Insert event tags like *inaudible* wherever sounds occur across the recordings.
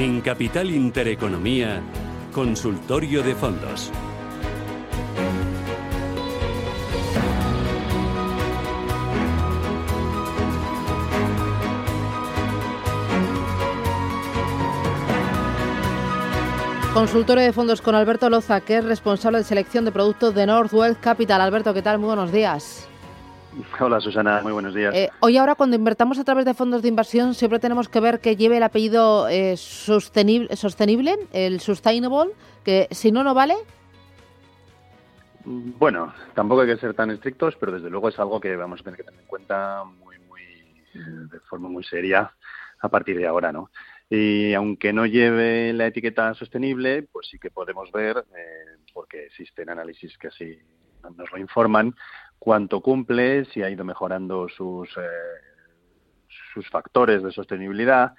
En Capital Intereconomía, Consultorio de Fondos. Consultorio de fondos con Alberto Loza, que es responsable de selección de productos de Northwell Capital. Alberto, ¿qué tal? Muy buenos días. *laughs* Hola Susana, muy buenos días. Eh, hoy ahora cuando invertamos a través de fondos de inversión siempre tenemos que ver que lleve el apellido eh, sostenible, sostenible, el sustainable, que si no, no vale. Bueno, tampoco hay que ser tan estrictos, pero desde luego es algo que vamos a tener que tener en cuenta muy, muy, de forma muy seria a partir de ahora, ¿no? Y aunque no lleve la etiqueta sostenible, pues sí que podemos ver, eh, porque existen análisis que así nos lo informan, cuánto cumple, si ha ido mejorando sus, eh, sus factores de sostenibilidad.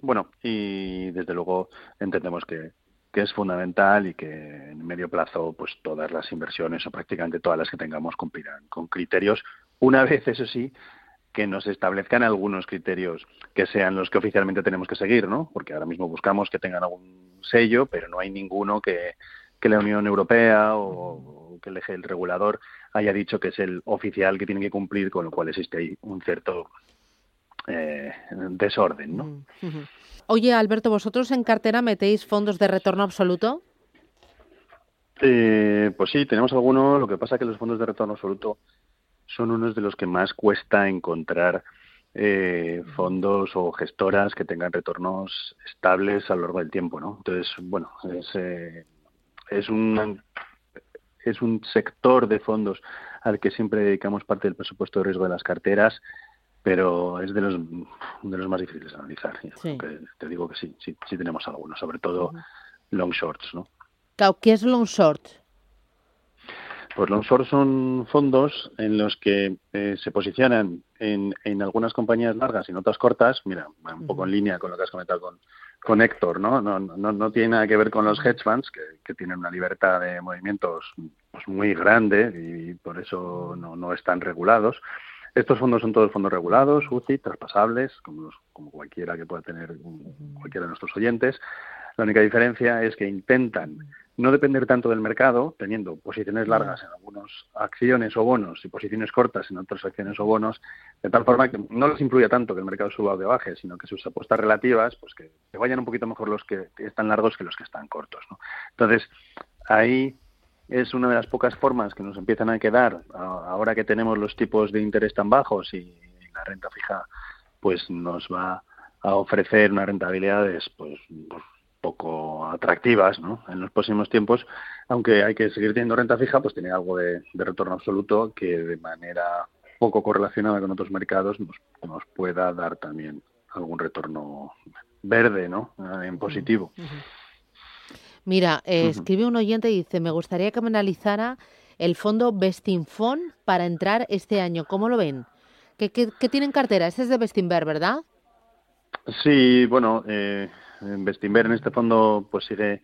Bueno, y desde luego entendemos que, que es fundamental y que en medio plazo pues todas las inversiones o prácticamente todas las que tengamos cumplirán con criterios, una vez eso sí, que nos establezcan algunos criterios que sean los que oficialmente tenemos que seguir, ¿no? Porque ahora mismo buscamos que tengan algún sello, pero no hay ninguno que, que la Unión Europea o, que el eje del regulador haya dicho que es el oficial que tiene que cumplir, con lo cual existe ahí un cierto eh, desorden, ¿no? Mm, Oye, Alberto, ¿vosotros en cartera metéis fondos de retorno absoluto? Eh, pues sí, tenemos algunos. Lo que pasa es que los fondos de retorno absoluto son unos de los que más cuesta encontrar eh, fondos o gestoras que tengan retornos estables a lo largo del tiempo, ¿no? Entonces, bueno, es, eh, es un es un sector de fondos al que siempre dedicamos parte del presupuesto de riesgo de las carteras, pero es de los de los más difíciles de analizar. te digo que sí, sí, sí tenemos algunos, sobre todo long shorts, ¿no? ¿Qué es long short? Pues long short son fondos en los que eh, se posicionan en, en, algunas compañías largas y en otras cortas. Mira, un poco en línea con lo que has comentado con, con Héctor, ¿no? No, no, no tiene nada que ver con los hedge funds, que, tienen una libertad de movimientos pues, muy grande y por eso no, no están regulados. Estos fondos son todos fondos regulados, UCI, traspasables, como, los, como cualquiera que pueda tener cualquiera de nuestros oyentes. La única diferencia es que intentan no depender tanto del mercado, teniendo posiciones largas en algunas acciones o bonos y posiciones cortas en otras acciones o bonos, de tal forma que no les influya tanto que el mercado suba o de baje, sino que sus apuestas relativas, pues que, vayan un poquito mejor los que están largos que los que están cortos. ¿no? Entonces, ahí es una de las pocas formas que nos empiezan a quedar ahora que tenemos los tipos de interés tan bajos y la renta fija pues nos va a ofrecer unas rentabilidades pues, pues poco atractivas ¿no? en los próximos tiempos, aunque hay que seguir teniendo renta fija, pues tiene algo de, retorno absoluto que de manera poco correlacionada con otros mercados nos, nos pueda dar también algún retorno verde, ¿no? En positivo. Mira, eh, escribe un oyente y dice, me gustaría que me analizara el fondo Bestinfond para entrar este año. ¿Cómo lo ven? ¿Qué, qué, qué tienen cartera? Este es de Bestinver, ¿verdad? Sí, bueno, eh, Bestinver en este fondo pues sigue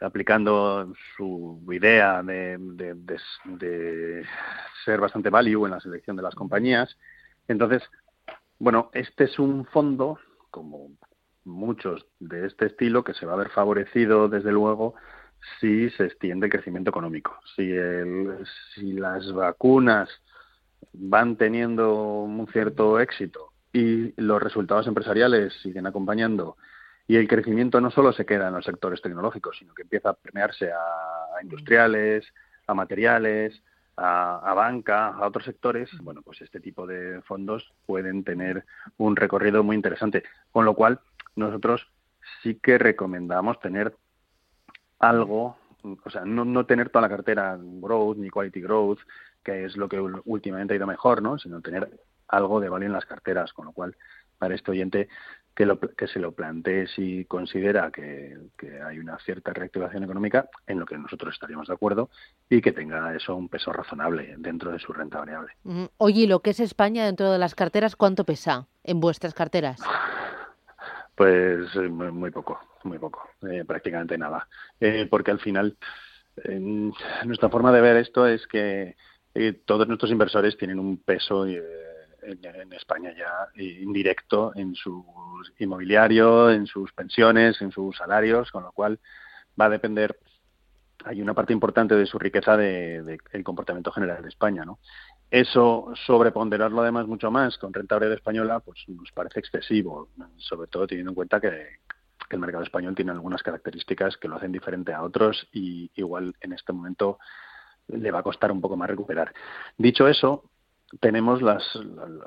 aplicando su idea de, de, ser bastante value en la selección de las compañías. Entonces, bueno, este es un fondo, como muchos de este estilo, que se va a ver favorecido, desde luego, si se extiende el crecimiento económico. Si, las vacunas van teniendo un cierto éxito y los resultados empresariales siguen acompañando y el crecimiento no solo se queda en los sectores tecnológicos, sino que empieza a permearse a, industriales, a materiales, a, banca, a otros sectores, bueno, pues este tipo de fondos pueden tener un recorrido muy interesante. Con lo cual, nosotros sí que recomendamos tener algo o sea, no, no tener toda la cartera growth ni quality growth, que es lo que últimamente ha ido mejor, ¿no? Sino tener algo de valor en las carteras, con lo cual para este oyente que, lo, que se lo plantee si considera que, hay una cierta reactivación económica, en lo que nosotros estaríamos de acuerdo, y que tenga eso un peso razonable dentro de su renta variable. Oye, lo que es España dentro de las carteras, ¿cuánto pesa en vuestras carteras? *sighs* Pues eh, muy poco, muy poco, eh, prácticamente nada. Eh, porque al final, nuestra forma de ver esto es que todos nuestros inversores tienen un peso en, España ya indirecto en su inmobiliario, en sus pensiones, en sus salarios, con lo cual va a depender hay una parte importante de su riqueza del de, el comportamiento general de España, ¿no? Eso, sobreponderarlo además mucho más con renta variable española, pues nos parece excesivo, sobre todo teniendo en cuenta que, el mercado español tiene algunas características que lo hacen diferente a otros y igual en este momento le va a costar un poco más recuperar. Dicho eso, tenemos las,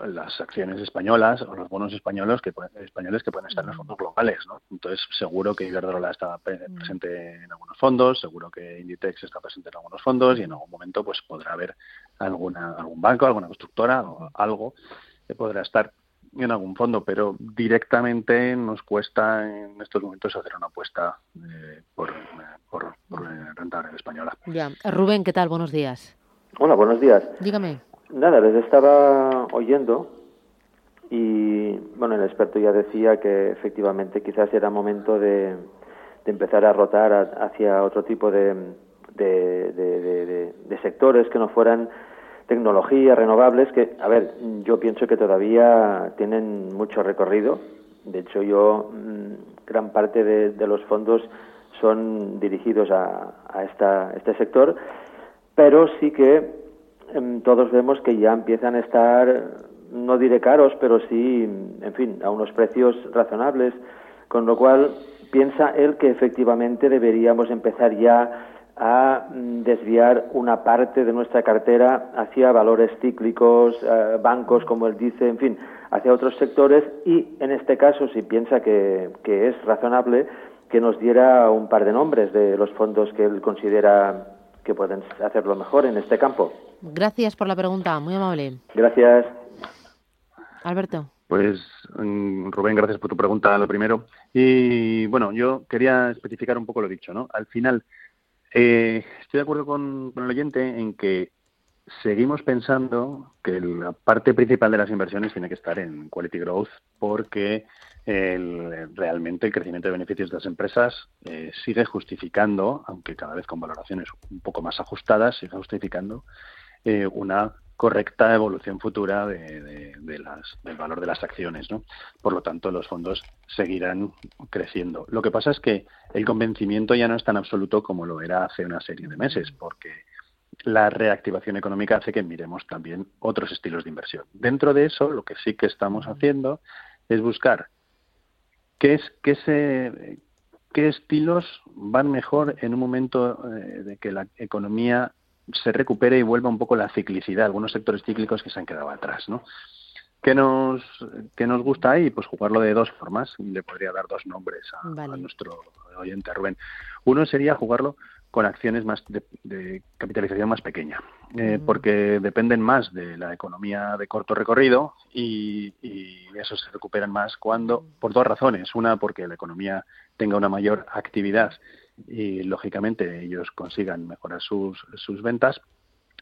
las acciones españolas o los bonos españoles que españoles que pueden estar en los fondos globales, ¿no? Entonces seguro que Iberdrola está presente en algunos fondos, seguro que Inditex está presente en algunos fondos y en algún momento pues podrá haber alguna algún banco, alguna constructora o algo que podrá estar en algún fondo, pero directamente nos cuesta en estos momentos hacer una apuesta eh, por, por, por renta española. Ya. Rubén, ¿qué tal? Buenos días. Hola, buenos días. Dígame. Nada, les estaba oyendo y bueno, el experto ya decía que efectivamente quizás era momento de, empezar a rotar hacia otro tipo de, de, sectores que no fueran tecnologías renovables, que, a ver, yo pienso que todavía tienen mucho recorrido. De hecho, yo, mm, gran parte de, los fondos son dirigidos a, a esta, este sector, pero sí que todos vemos que ya empiezan a estar, no diré caros, pero sí, en fin, a unos precios razonables, con lo cual piensa él que efectivamente deberíamos empezar ya a mm, desviar una parte de nuestra cartera hacia valores cíclicos, eh, bancos, como él dice, en fin, hacia otros sectores y, en este caso, si piensa que es razonable, que nos diera un par de nombres de los fondos que él considera que pueden hacerlo mejor en este campo. Gracias por la pregunta, muy amable. Gracias. Alberto. Pues mm, Rubén, gracias por tu pregunta, lo primero. Y bueno, yo quería especificar un poco lo dicho, ¿no? Al final, eh, estoy de acuerdo con, con, el oyente en que seguimos pensando que la parte principal de las inversiones tiene que estar en quality growth porque el, realmente el crecimiento de beneficios de las empresas eh, sigue justificando, aunque cada vez con valoraciones un poco más ajustadas, sigue justificando eh, una correcta evolución futura de, las, del valor de las acciones. ¿no? Por lo tanto, los fondos seguirán creciendo. Lo que pasa es que el convencimiento ya no es tan absoluto como lo era hace una serie de meses, porque la reactivación económica hace que miremos también otros estilos de inversión. Dentro de eso, lo que sí que estamos haciendo es buscar qué, es, qué, se, qué estilos van mejor en un momento eh, de que la economía se recupere y vuelva un poco la ciclicidad, algunos sectores cíclicos que se han quedado atrás, ¿no? ¿Qué nos, qué nos gusta ahí? Pues jugarlo de dos formas. Le podría dar dos nombres a, nuestro oyente Rubén. Uno sería jugarlo con acciones más de, capitalización más pequeña, eh, mm. porque dependen más de la economía de corto recorrido y, y eso se recuperan más cuando, por dos razones. Una, porque la economía tenga una mayor actividad y, lógicamente, ellos consigan mejorar sus, sus ventas.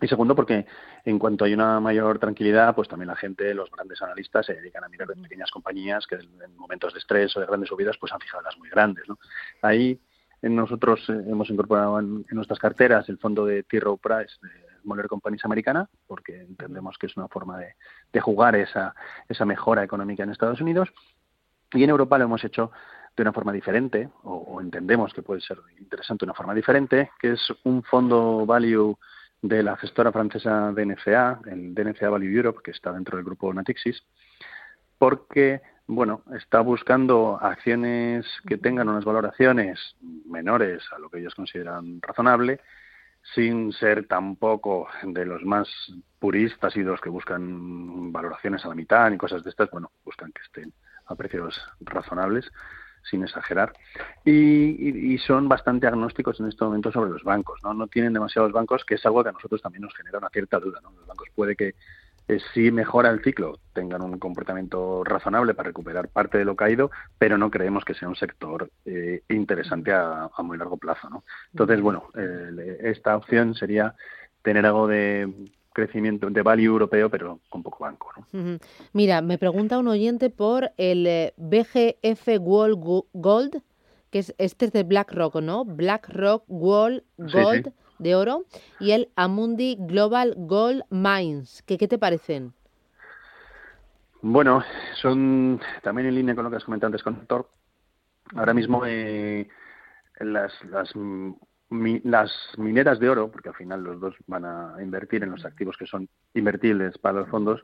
Y segundo, porque en cuanto hay una mayor tranquilidad, pues también la gente, los grandes analistas, se dedican a mirar pequeñas compañías que en momentos de estrés o de grandes subidas, pues han fijado las muy grandes. ¿no? Ahí nosotros eh, hemos incorporado en, nuestras carteras el fondo de T. Rowe Price de Moller Companies americana, porque entendemos que es una forma de, jugar esa, esa mejora económica en Estados Unidos. Y en Europa lo hemos hecho de una forma diferente, o, entendemos que puede ser interesante de una forma diferente, que es un fondo value de la gestora francesa DNCA, el DNCA Value Europe, que está dentro del grupo Natixis, porque bueno, está buscando acciones que tengan unas valoraciones menores a lo que ellos consideran razonable, sin ser tampoco de los más puristas y de los que buscan valoraciones a la mitad y cosas de estas, bueno, buscan que estén a precios razonables. Sin exagerar, y, son bastante agnósticos en este momento sobre los bancos, ¿no? No tienen demasiados bancos, que es algo que a nosotros también nos genera una cierta duda, ¿no? Los bancos puede que eh, si mejora el ciclo, tengan un comportamiento razonable para recuperar parte de lo caído, pero no creemos que sea un sector eh, interesante a, muy largo plazo. ¿no? Entonces, bueno, esta opción sería tener algo de crecimiento de value europeo, pero con poco banco. ¿no? Mira, me pregunta un oyente por el eh, BGF World Gold, que es este es de BlackRock, ¿no? BlackRock World Gold de oro y el Amundi Global Gold Mines. ¿Qué, qué te parecen? Bueno, son también en línea con lo que has comentado antes con Thor. Ahora mismo eh, las, las, las mineras de oro, porque al final los dos van a invertir en los activos que son invertibles para los fondos,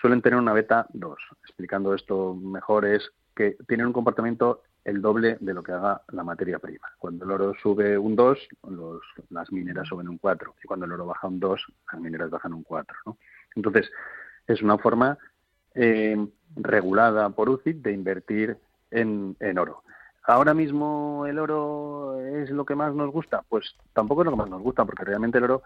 suelen tener una beta 2. Explicando esto mejor es que tienen un comportamiento el doble de lo que haga la materia prima. Cuando el oro sube un 2, las mineras suben un 4. Y cuando el oro baja un 2, las mineras bajan un 4. ¿no? Entonces, es una forma eh, regulada por UCIT de invertir en, en oro. Ahora mismo el oro es lo que más nos gusta, pues tampoco es lo que más nos gusta, porque realmente el oro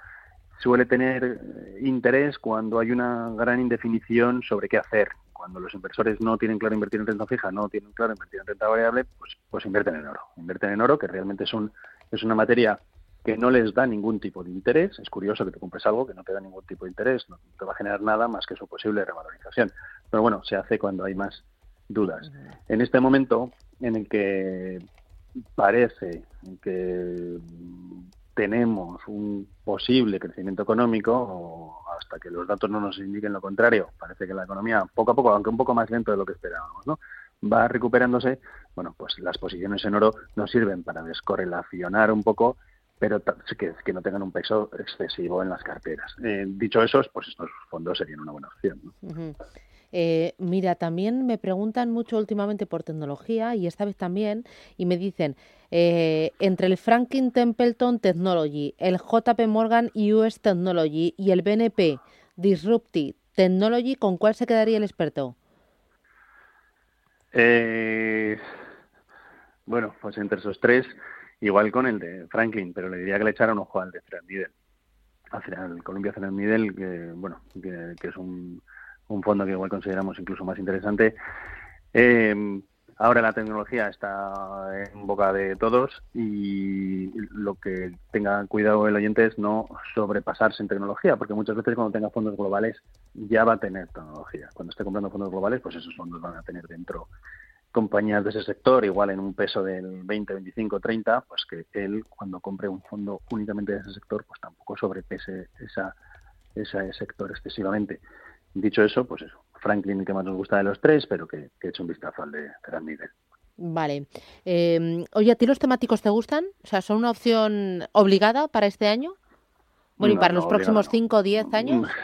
suele tener eh, interés cuando hay una gran indefinición sobre qué hacer cuando los inversores no tienen claro invertir en renta fija, no tienen claro invertir en renta variable, pues, pues invierten en oro. Invierten en oro, que realmente es, un, es una materia que no les da ningún tipo de interés. Es curioso que te compres algo que no te da ningún tipo de interés, no te va a generar nada más que su posible revalorización. Pero bueno, se hace cuando hay más dudas. En este momento en el que parece que tenemos un posible crecimiento económico, hasta que los datos no nos indiquen lo contrario, parece que la economía poco a poco, aunque un poco más lento de lo que esperábamos, ¿no? va recuperándose, bueno, pues las posiciones en oro nos sirven para descorrelacionar un poco, pero que, que no tengan un peso excesivo en las carteras. Eh, dicho eso, pues estos fondos serían una buena opción. ¿no? Eh, mira, también me preguntan mucho últimamente por tecnología y esta vez también, y me dicen, eh, entre el Franklin Templeton Technology, el JP Morgan US Technology y el BNP Disruptive Technology, ¿con cuál se quedaría el experto? Eh, bueno, pues entre esos tres, igual con el de Franklin, pero le diría que le echara un ojo al de Threadneedle. Al final, el Columbia Threadneedle, que, bueno, que es un un fondo que igual consideramos incluso más interesante. Eh, ahora la tecnología está en boca de todos y lo que tenga cuidado el oyente es no sobrepasarse en tecnología, porque muchas veces cuando tenga fondos globales ya va a tener tecnología. Cuando esté comprando fondos globales, pues esos fondos van a tener dentro compañías de ese sector, igual en un peso del 20, 25, 30, pues que él cuando compre un fondo únicamente de ese sector, pues tampoco sobrepese esa, ese sector excesivamente. Dicho eso, pues eso, Franklin que más nos gusta de los tres, pero que, he hecho un vistazo al de Terán Nivel. Vale. Eh, oye, ¿a ti los temáticos te gustan? O sea, ¿son una opción obligada para este año? Bueno, ¿y para los próximos 5 o 10 años? *laughs*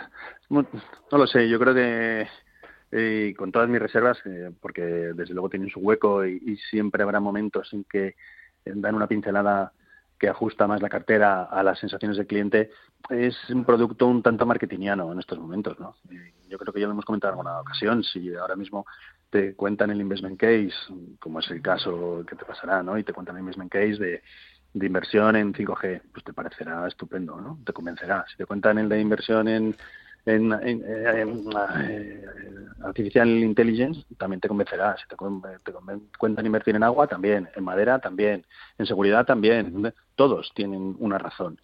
No, lo sé, yo creo que eh, con todas mis reservas, eh, porque desde luego tienen su hueco y, siempre habrá momentos en que dan una pincelada que ajusta más la cartera a las sensaciones del cliente, es un producto un tanto marketingiano en estos momentos. ¿no? Yo creo que ya lo hemos comentado en alguna ocasión. Si ahora mismo te cuentan el investment case, como es el caso que te pasará, ¿no? y te cuentan el investment case de, inversión en 5G, pues te parecerá estupendo, ¿no? te convencerá. Si te cuentan el de inversión en en, eh, artificial intelligence también te convencerá. Si te, te cuentan invertir en agua, también. En madera, también. En seguridad, también. Todos tienen una razón.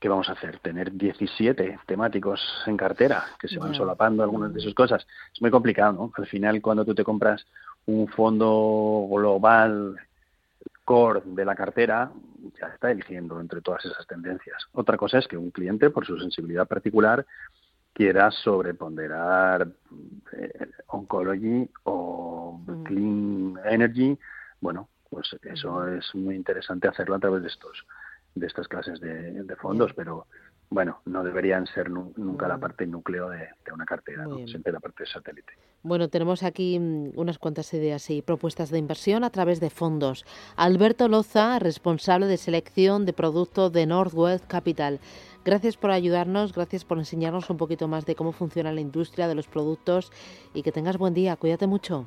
¿Qué vamos a hacer? Tener 17 temáticos en cartera que se van solapando algunas de sus cosas. Es muy complicado, ¿no? Al final, cuando tú te compras un fondo global core de la cartera, ya está eligiendo entre todas esas tendencias. Otra cosa es que un cliente, por su sensibilidad particular, quiera sobreponderar eh, oncology o mm. clean energy, bueno, pues eso es muy interesante hacerlo a través de estos de estas clases de, fondos, pero bueno, no deberían ser nunca la parte núcleo de, una cartera, siempre la parte de satélite. Bueno, tenemos aquí mm, unas cuantas ideas y propuestas de inversión a través de fondos. Alberto Loza, responsable de selección de productos de Northwest Capital. Gracias por ayudarnos, gracias por enseñarnos un poquito más de cómo funciona la industria de los productos y que tengas buen día. Cuídate mucho.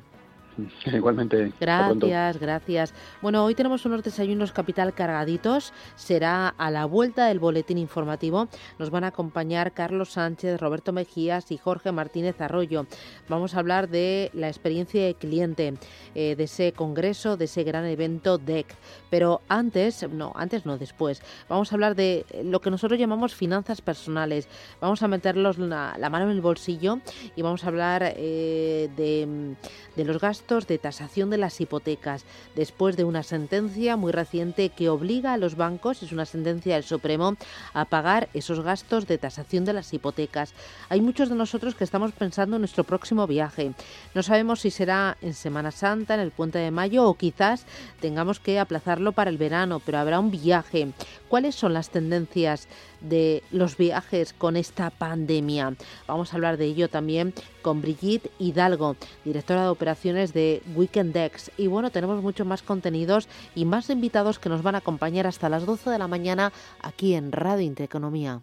*laughs* Igualmente. Gracias, gracias. Bueno, hoy tenemos unos desayunos capital cargaditos. Será a la vuelta del boletín informativo. Nos van a acompañar Carlos Sánchez, Roberto Mejías y Jorge Martínez Arroyo. Vamos a hablar de la experiencia de cliente, eh, de ese congreso, de ese gran evento DEC. Pero antes, no, antes no, después, vamos a hablar de lo que nosotros llamamos finanzas personales. Vamos a meterlos la, mano en el bolsillo y vamos a hablar eh, de, de los gastos de tasación de las hipotecas, después de una sentencia muy reciente que obliga a los bancos, es una sentencia del Supremo, a pagar esos gastos de tasación de las hipotecas. Hay muchos de nosotros que estamos pensando en nuestro próximo viaje. No sabemos si será en Semana Santa, en el puente de mayo o quizás tengamos que aplazarlo para el verano, pero habrá un viaje. ¿Cuáles son las tendencias de los viajes con esta pandemia? Vamos a hablar de ello también con Brigitte Hidalgo, directora de operaciones de Weekendex. Y bueno, tenemos muchos más contenidos y más invitados que nos van a acompañar hasta las 12 de la mañana aquí en Radio Intereconomía.